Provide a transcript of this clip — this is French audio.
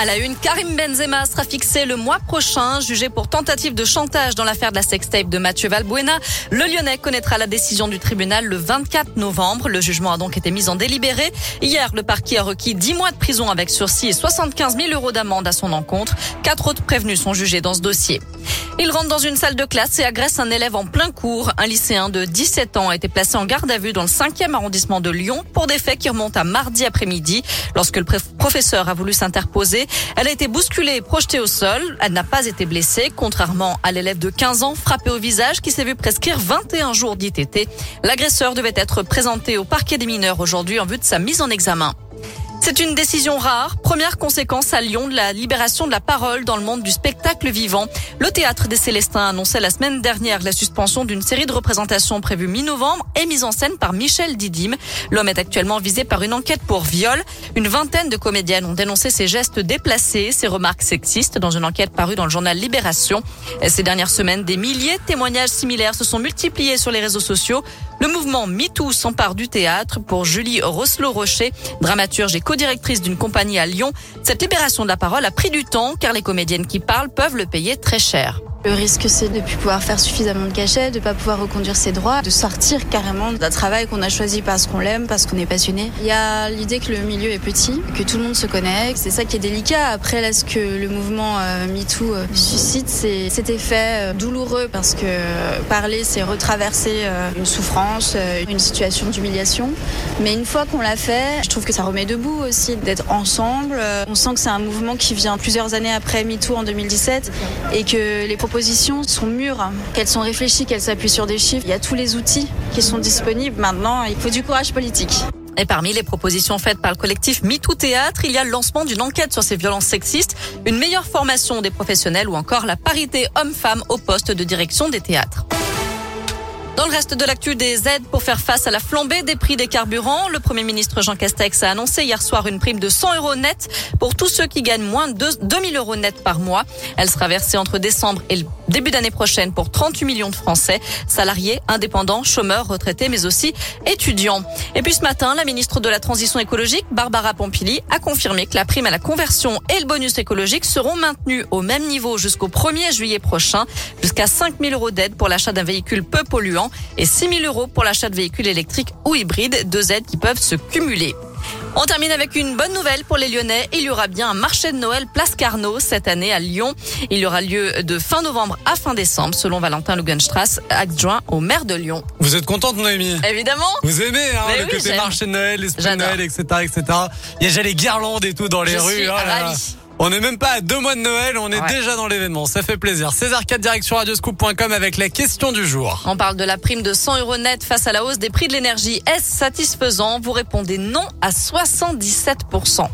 À la une, Karim Benzema sera fixé le mois prochain, jugé pour tentative de chantage dans l'affaire de la sextape de Mathieu Valbuena. Le Lyonnais connaîtra la décision du tribunal le 24 novembre. Le jugement a donc été mis en délibéré. Hier, le parquet a requis 10 mois de prison avec sursis et 75 000 euros d'amende à son encontre. Quatre autres prévenus sont jugés dans ce dossier. Il rentre dans une salle de classe et agresse un élève en plein cours. Un lycéen de 17 ans a été placé en garde à vue dans le 5e arrondissement de Lyon pour des faits qui remontent à mardi après-midi. Lorsque le professeur a voulu s'interposer, elle a été bousculée et projetée au sol. Elle n'a pas été blessée, contrairement à l'élève de 15 ans frappé au visage qui s'est vu prescrire 21 jours d'ITT. L'agresseur devait être présenté au parquet des mineurs aujourd'hui en vue de sa mise en examen. C'est une décision rare. Première conséquence à Lyon de la libération de la parole dans le monde du spectacle vivant. Le théâtre des Célestins annonçait la semaine dernière la suspension d'une série de représentations prévues mi-novembre et mise en scène par Michel Didim. L'homme est actuellement visé par une enquête pour viol. Une vingtaine de comédiennes ont dénoncé ses gestes déplacés, ses remarques sexistes dans une enquête parue dans le journal Libération. Ces dernières semaines, des milliers de témoignages similaires se sont multipliés sur les réseaux sociaux. Le mouvement MeToo s'empare du théâtre pour Julie Rosselot-Rocher, dramaturge et co-directrice d'une compagnie à Lyon. Cette libération de la parole a pris du temps car les comédiennes qui parlent peuvent le payer très cher. Le risque, c'est de ne plus pouvoir faire suffisamment de cachets, de ne pas pouvoir reconduire ses droits, de sortir carrément d'un travail qu'on a choisi parce qu'on l'aime, parce qu'on est passionné. Il y a l'idée que le milieu est petit, que tout le monde se connaît, c'est ça qui est délicat. Après, là, ce que le mouvement euh, MeToo euh, suscite, c'est cet effet euh, douloureux parce que parler, c'est retraverser une souffrance, une situation d'humiliation. Mais une fois qu'on l'a fait, je trouve que ça remet debout aussi d'être ensemble. On sent que c'est un mouvement qui vient plusieurs années après MeToo en 2017 et que les propositions sont mûres, qu'elles sont réfléchies, qu'elles s'appuient sur des chiffres. Il y a tous les outils qui sont disponibles. Maintenant, il faut du courage politique. Et parmi les propositions faites par le collectif MeToo Théâtre, il y a le lancement d'une enquête sur ces violences sexistes, une meilleure formation des professionnels ou encore la parité homme-femme au poste de direction des théâtres. Dans le reste de l'actu des aides pour faire face à la flambée des prix des carburants, le Premier ministre Jean Castex a annoncé hier soir une prime de 100 euros net pour tous ceux qui gagnent moins de 2000 euros net par mois. Elle sera versée entre décembre et le début d'année prochaine pour 38 millions de Français, salariés, indépendants, chômeurs, retraités, mais aussi étudiants. Et puis ce matin, la ministre de la Transition écologique, Barbara Pompili, a confirmé que la prime à la conversion et le bonus écologique seront maintenus au même niveau jusqu'au 1er juillet prochain, jusqu'à 5 000 euros d'aide pour l'achat d'un véhicule peu polluant et 6 000 euros pour l'achat de véhicules électriques ou hybrides, deux aides qui peuvent se cumuler. On termine avec une bonne nouvelle pour les Lyonnais. Il y aura bien un marché de Noël Place Carnot cette année à Lyon. Il y aura lieu de fin novembre à fin décembre, selon Valentin Lugenstrass, adjoint au maire de Lyon. Vous êtes contente, Noémie? Évidemment. Vous aimez hein, le côté marché de Noël, l'esprit de Noël, etc., etc. Il y a déjà les guirlandes et tout dans les rues. Suis oh on n'est même pas à deux mois de Noël, on est déjà dans l'événement. Ça fait plaisir. César 4 direction radioscoop.com avec la question du jour. On parle de la prime de 100 euros net face à la hausse des prix de l'énergie. Est-ce satisfaisant? Vous répondez non à 77%.